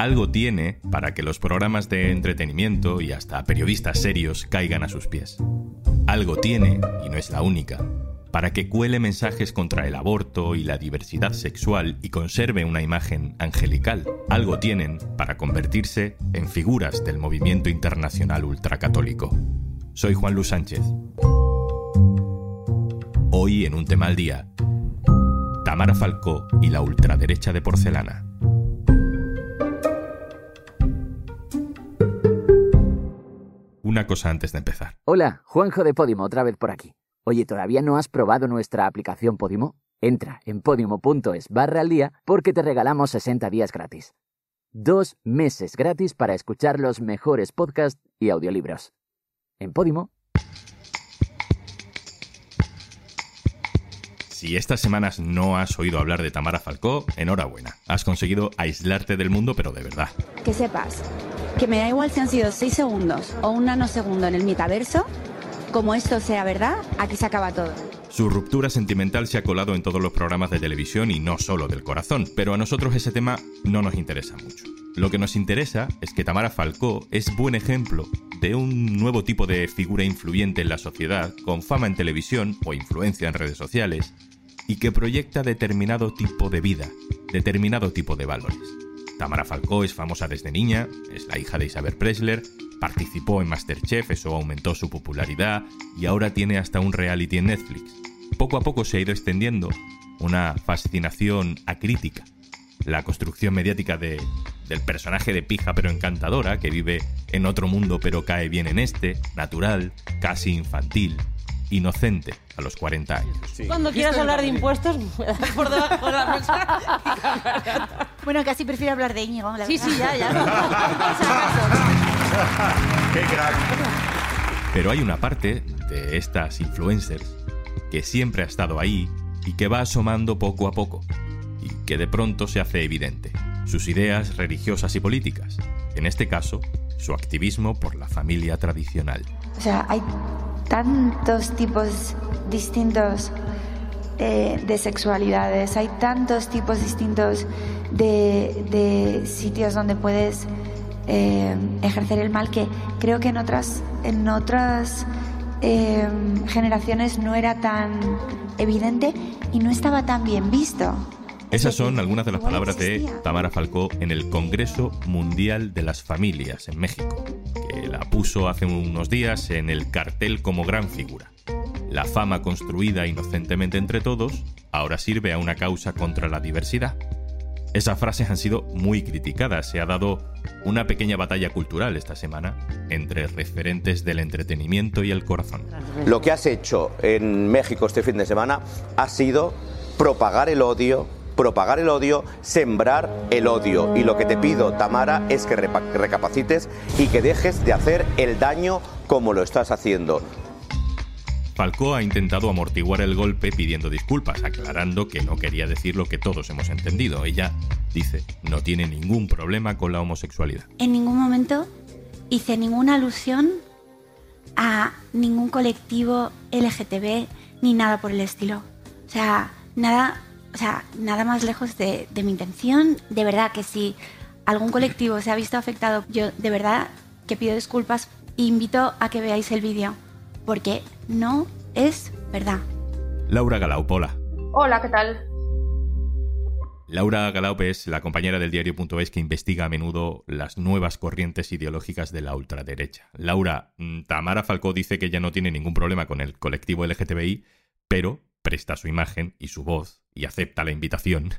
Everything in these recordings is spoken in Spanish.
algo tiene para que los programas de entretenimiento y hasta periodistas serios caigan a sus pies. Algo tiene, y no es la única, para que cuele mensajes contra el aborto y la diversidad sexual y conserve una imagen angelical. Algo tienen para convertirse en figuras del movimiento internacional ultracatólico. Soy Juan Luis Sánchez. Hoy en un tema al día, Tamara Falcó y la ultraderecha de porcelana. Una cosa antes de empezar. Hola, Juanjo de Podimo, otra vez por aquí. Oye, ¿todavía no has probado nuestra aplicación Podimo? Entra en podimo.es barra al día porque te regalamos 60 días gratis. Dos meses gratis para escuchar los mejores podcasts y audiolibros. En Podimo. Si estas semanas no has oído hablar de Tamara Falcó, enhorabuena. Has conseguido aislarte del mundo, pero de verdad. Que sepas que me da igual si han sido 6 segundos o un nanosegundo en el metaverso, como esto sea verdad, aquí se acaba todo. Su ruptura sentimental se ha colado en todos los programas de televisión y no solo del corazón, pero a nosotros ese tema no nos interesa mucho. Lo que nos interesa es que Tamara Falcó es buen ejemplo de un nuevo tipo de figura influyente en la sociedad, con fama en televisión o influencia en redes sociales, y que proyecta determinado tipo de vida, determinado tipo de valores. Tamara Falcó es famosa desde niña, es la hija de Isabel Presler, participó en Masterchef, eso aumentó su popularidad y ahora tiene hasta un reality en Netflix. Poco a poco se ha ido extendiendo una fascinación acrítica. La construcción mediática de, del personaje de pija pero encantadora, que vive en otro mundo pero cae bien en este, natural, casi infantil, inocente a los 40 años. Cuando quieras hablar de impuestos, por debajo de la mesa. Bueno, casi prefiero hablar de Íñigo. la Sí, verdad. sí, ya, ya. ¡Qué crack! Pero hay una parte de estas influencers que siempre ha estado ahí y que va asomando poco a poco y que de pronto se hace evidente. Sus ideas religiosas y políticas. En este caso, su activismo por la familia tradicional. O sea, hay tantos tipos distintos eh, de sexualidades, hay tantos tipos distintos de, de sitios donde puedes eh, ejercer el mal que creo que en otras, en otras eh, generaciones no era tan evidente y no estaba tan bien visto. Esas son algunas de las palabras de. Tamara Falcó en el Congreso Mundial de las Familias en México, puso hace unos días en el cartel como gran figura. La fama construida inocentemente entre todos ahora sirve a una causa contra la diversidad. Esas frases han sido muy criticadas. Se ha dado una pequeña batalla cultural esta semana entre referentes del entretenimiento y el corazón. Lo que has hecho en México este fin de semana ha sido propagar el odio, propagar el odio, sembrar el odio. Y lo que te pido, Tamara, es que recapacites y que dejes de hacer el daño como lo estás haciendo. Falcó ha intentado amortiguar el golpe pidiendo disculpas, aclarando que no quería decir lo que todos hemos entendido. Ella dice, no tiene ningún problema con la homosexualidad. En ningún momento hice ninguna alusión a ningún colectivo LGTB ni nada por el estilo. O sea, nada, o sea, nada más lejos de, de mi intención. De verdad que si algún colectivo se ha visto afectado, yo de verdad que pido disculpas e invito a que veáis el vídeo, porque no es verdad. Laura Galaupola. Hola, ¿qué tal? Laura Galaupe es la compañera del diario.es que investiga a menudo las nuevas corrientes ideológicas de la ultraderecha. Laura, mm, Tamara Falcó dice que ya no tiene ningún problema con el colectivo LGTBI, pero presta su imagen y su voz y acepta la invitación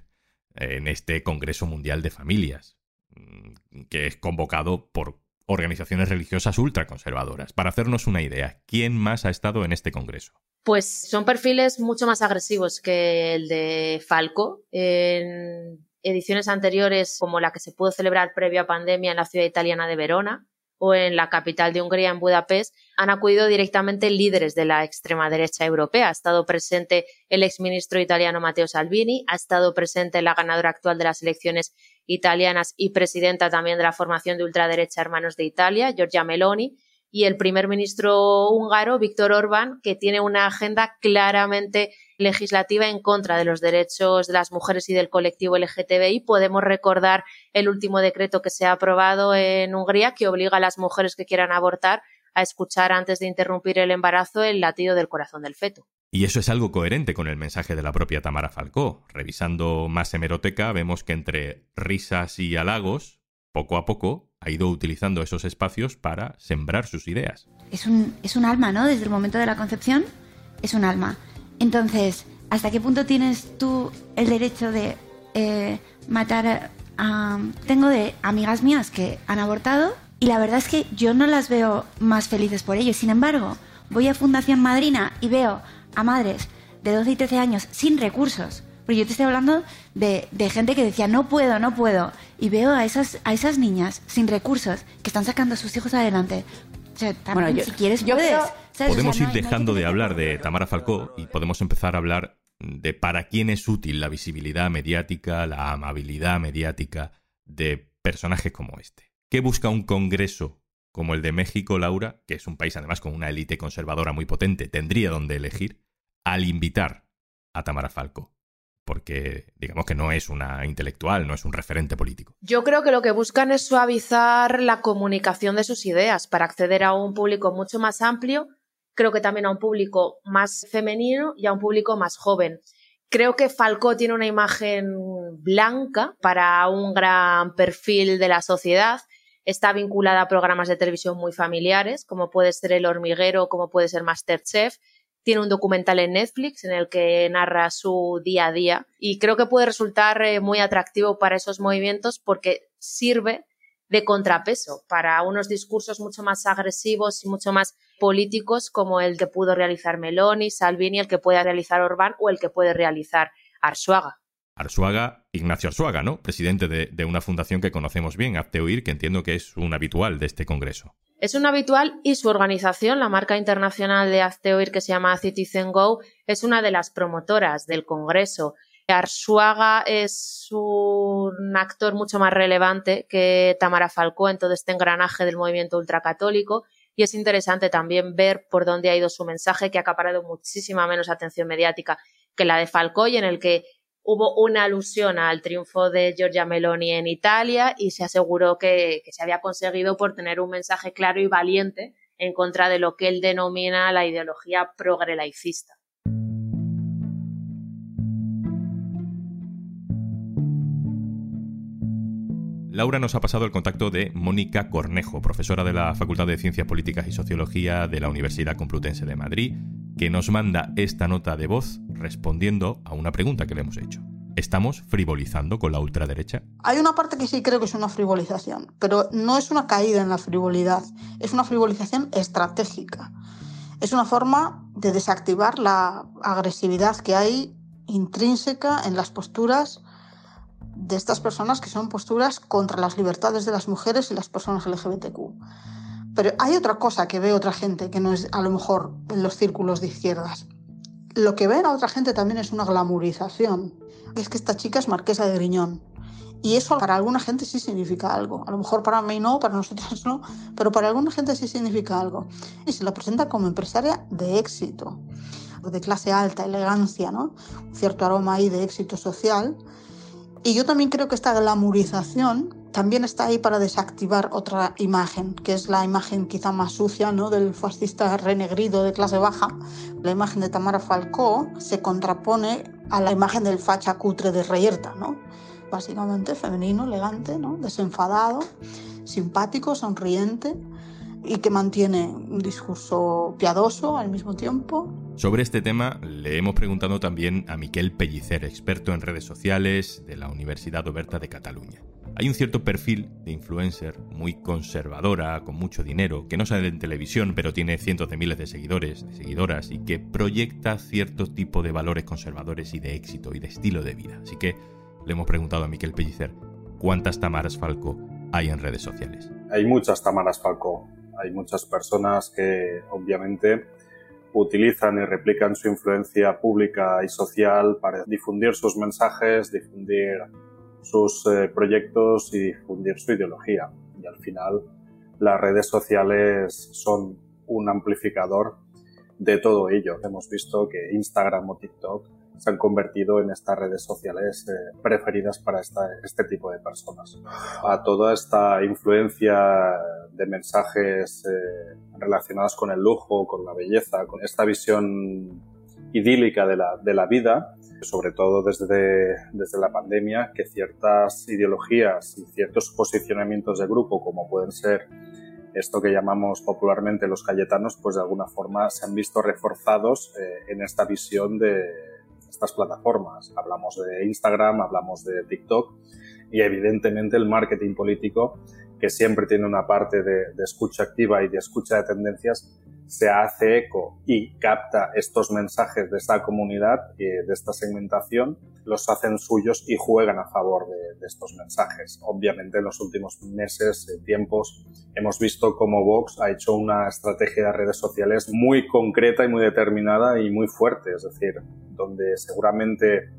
en este Congreso Mundial de Familias, mm, que es convocado por organizaciones religiosas ultraconservadoras. Para hacernos una idea, ¿quién más ha estado en este Congreso? Pues son perfiles mucho más agresivos que el de Falco. En ediciones anteriores, como la que se pudo celebrar previo a pandemia en la ciudad italiana de Verona o en la capital de Hungría, en Budapest, han acudido directamente líderes de la extrema derecha europea. Ha estado presente el exministro italiano Matteo Salvini, ha estado presente la ganadora actual de las elecciones italianas y presidenta también de la formación de ultraderecha Hermanos de Italia, Giorgia Meloni, y el primer ministro húngaro, Víctor Orbán, que tiene una agenda claramente legislativa en contra de los derechos de las mujeres y del colectivo LGTBI. Podemos recordar el último decreto que se ha aprobado en Hungría que obliga a las mujeres que quieran abortar a escuchar antes de interrumpir el embarazo el latido del corazón del feto. Y eso es algo coherente con el mensaje de la propia Tamara Falcó. Revisando más hemeroteca, vemos que entre risas y halagos, poco a poco, ha ido utilizando esos espacios para sembrar sus ideas. Es un, es un alma, ¿no? Desde el momento de la concepción, es un alma. Entonces, ¿hasta qué punto tienes tú el derecho de eh, matar a... Tengo de amigas mías que han abortado y la verdad es que yo no las veo más felices por ello. Sin embargo, voy a Fundación Madrina y veo a madres de 12 y 13 años sin recursos. Pero yo te estoy hablando de, de, gente que decía, no puedo, no puedo. Y veo a esas, a esas niñas sin recursos que están sacando a sus hijos adelante. O sea, también, bueno, yo, si quieres, yo puedes. Podemos o sea, no, ir dejando no de hablar de Tamara Falcó y podemos empezar a hablar de para quién es útil la visibilidad mediática, la amabilidad mediática de personajes como este. ¿Qué busca un congreso como el de México, Laura, que es un país además con una élite conservadora muy potente, tendría donde elegir, al invitar a Tamara Falco? Porque digamos que no es una intelectual, no es un referente político. Yo creo que lo que buscan es suavizar la comunicación de sus ideas para acceder a un público mucho más amplio, creo que también a un público más femenino y a un público más joven. Creo que Falco tiene una imagen blanca para un gran perfil de la sociedad está vinculada a programas de televisión muy familiares, como puede ser El Hormiguero, como puede ser Masterchef. Tiene un documental en Netflix en el que narra su día a día y creo que puede resultar eh, muy atractivo para esos movimientos porque sirve de contrapeso para unos discursos mucho más agresivos y mucho más políticos como el que pudo realizar Meloni, Salvini, el que puede realizar Orbán o el que puede realizar Arsuaga. Arsuaga, Ignacio Arsuaga, ¿no? Presidente de, de una fundación que conocemos bien, Apteuir, que entiendo que es un habitual de este congreso. Es un habitual y su organización, la marca internacional de Azteoir que se llama Citizen Go, es una de las promotoras del congreso. Arsuaga es un actor mucho más relevante que Tamara Falcó en todo este engranaje del movimiento ultracatólico y es interesante también ver por dónde ha ido su mensaje que ha acaparado muchísima menos atención mediática que la de Falcó y en el que hubo una alusión al triunfo de Giorgia Meloni en Italia y se aseguró que, se había conseguido por tener un mensaje claro y valiente en contra de lo que él denomina la ideología progrelaicista. Laura nos ha pasado el contacto de Mónica Cornejo, profesora de la Facultad de Ciencias Políticas y Sociología de la Universidad Complutense de Madrid, que nos manda esta nota de voz respondiendo a una pregunta que le hemos hecho. ¿Estamos frivolizando con la ultraderecha? Hay una parte que sí creo que es una frivolización, pero no es una caída en la frivolidad, es una frivolización estratégica. Es una forma de desactivar la agresividad que hay intrínseca en las posturas de estas personas que son posturas contra las libertades de las mujeres y las personas LGBTQ. Pero hay otra cosa que ve otra gente que no es a lo mejor en los círculos de izquierdas. Lo que ven a otra gente también es una glamurización. Es que esta chica es marquesa de Griñón. Y eso para alguna gente sí significa algo. A lo mejor para mí no, para nosotros no, pero para alguna gente sí significa algo. Y se la presenta como empresaria de éxito, de clase alta, elegancia, ¿no? Un cierto aroma ahí de éxito social. Y yo también creo que esta glamurización también está ahí para desactivar otra imagen, que es la imagen quizá más sucia ¿no? del fascista renegrido de clase baja. La imagen de Tamara Falcó se contrapone a la imagen del facha cutre de Reyerta, ¿no? básicamente femenino, elegante, ¿no? desenfadado, simpático, sonriente y que mantiene un discurso piadoso al mismo tiempo. Sobre este tema le hemos preguntado también a Miquel Pellicer, experto en redes sociales de la Universidad Oberta de Cataluña. Hay un cierto perfil de influencer muy conservadora, con mucho dinero, que no sale en televisión, pero tiene cientos de miles de seguidores, de seguidoras, y que proyecta cierto tipo de valores conservadores y de éxito y de estilo de vida. Así que le hemos preguntado a Miquel Pellicer cuántas Tamaras Falco hay en redes sociales. Hay muchas Tamaras Falco. Hay muchas personas que obviamente utilizan y replican su influencia pública y social para difundir sus mensajes, difundir sus eh, proyectos y difundir su ideología. Y al final las redes sociales son un amplificador de todo ello. Hemos visto que Instagram o TikTok se han convertido en estas redes sociales eh, preferidas para este tipo de personas. A toda esta influencia de mensajes eh, relacionados con el lujo, con la belleza, con esta visión idílica de la, de la vida, sobre todo desde, desde la pandemia, que ciertas ideologías y ciertos posicionamientos de grupo, como pueden ser esto que llamamos popularmente los cayetanos, pues de alguna forma se han visto reforzados eh, en esta visión de estas plataformas. Hablamos de Instagram, hablamos de TikTok y evidentemente el marketing político, que siempre tiene una parte de, escucha activa y de escucha de tendencias, se hace eco y capta estos mensajes de esta comunidad, y de esta segmentación, los hacen suyos y juegan a favor de, estos mensajes. Obviamente en los últimos meses, eh, tiempos, hemos visto cómo Vox ha hecho una estrategia de redes sociales muy concreta y muy determinada y muy fuerte, es decir, donde seguramente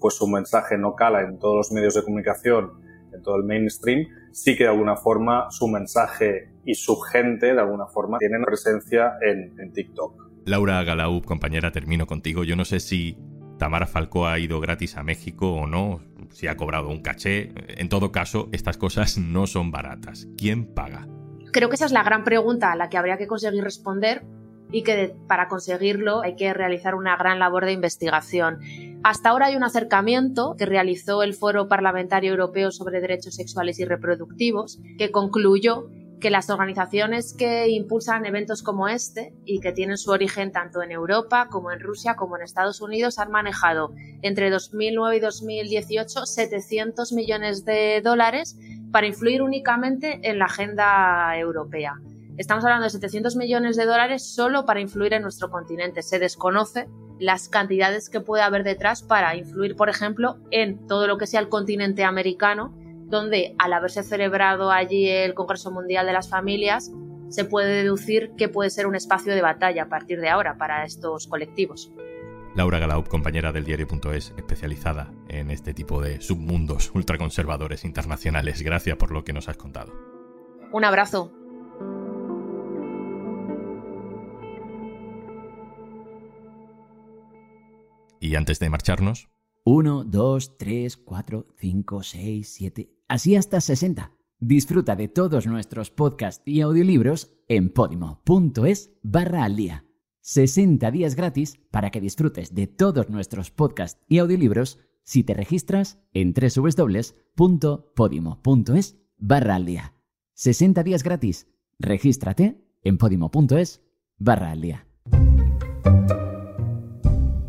pues su mensaje no cala en todos los medios de comunicación, en todo el mainstream, sí que de alguna forma su mensaje y su gente de alguna forma tienen presencia en, TikTok. Laura Galau, compañera, termino contigo. Yo no sé si Tamara Falcó ha ido gratis a México o no, si ha cobrado un caché. En todo caso, estas cosas no son baratas. ¿Quién paga? Creo que esa es la gran pregunta a la que habría que conseguir responder y que para conseguirlo hay que realizar una gran labor de investigación. Hasta ahora hay un acercamiento que realizó el Foro Parlamentario Europeo sobre Derechos Sexuales y Reproductivos que concluyó que las organizaciones que impulsan eventos como este y que tienen su origen tanto en Europa como en Rusia como en Estados Unidos han manejado entre 2009 y 2018 700 millones de dólares para influir únicamente en la agenda europea. Estamos hablando de 700 millones de dólares solo para influir en nuestro continente. Se desconoce las cantidades que puede haber detrás para influir, por ejemplo, en todo lo que sea el continente americano donde al haberse celebrado allí el Congreso Mundial de las Familias, se puede deducir que puede ser un espacio de batalla a partir de ahora para estos colectivos. Laura Galau, compañera del diario.es, especializada en este tipo de submundos ultraconservadores internacionales. Gracias por lo que nos has contado. Un abrazo. Y antes de marcharnos, 1, 2, 3, 4, 5, 6, 7, así hasta 60. Disfruta de todos nuestros podcasts y audiolibros en podimo.es barra al día. 60 días gratis para que disfrutes de todos nuestros podcasts y audiolibros si te registras en www.podimo.es barra al día. 60 días gratis. Regístrate en podimo.es barra al día.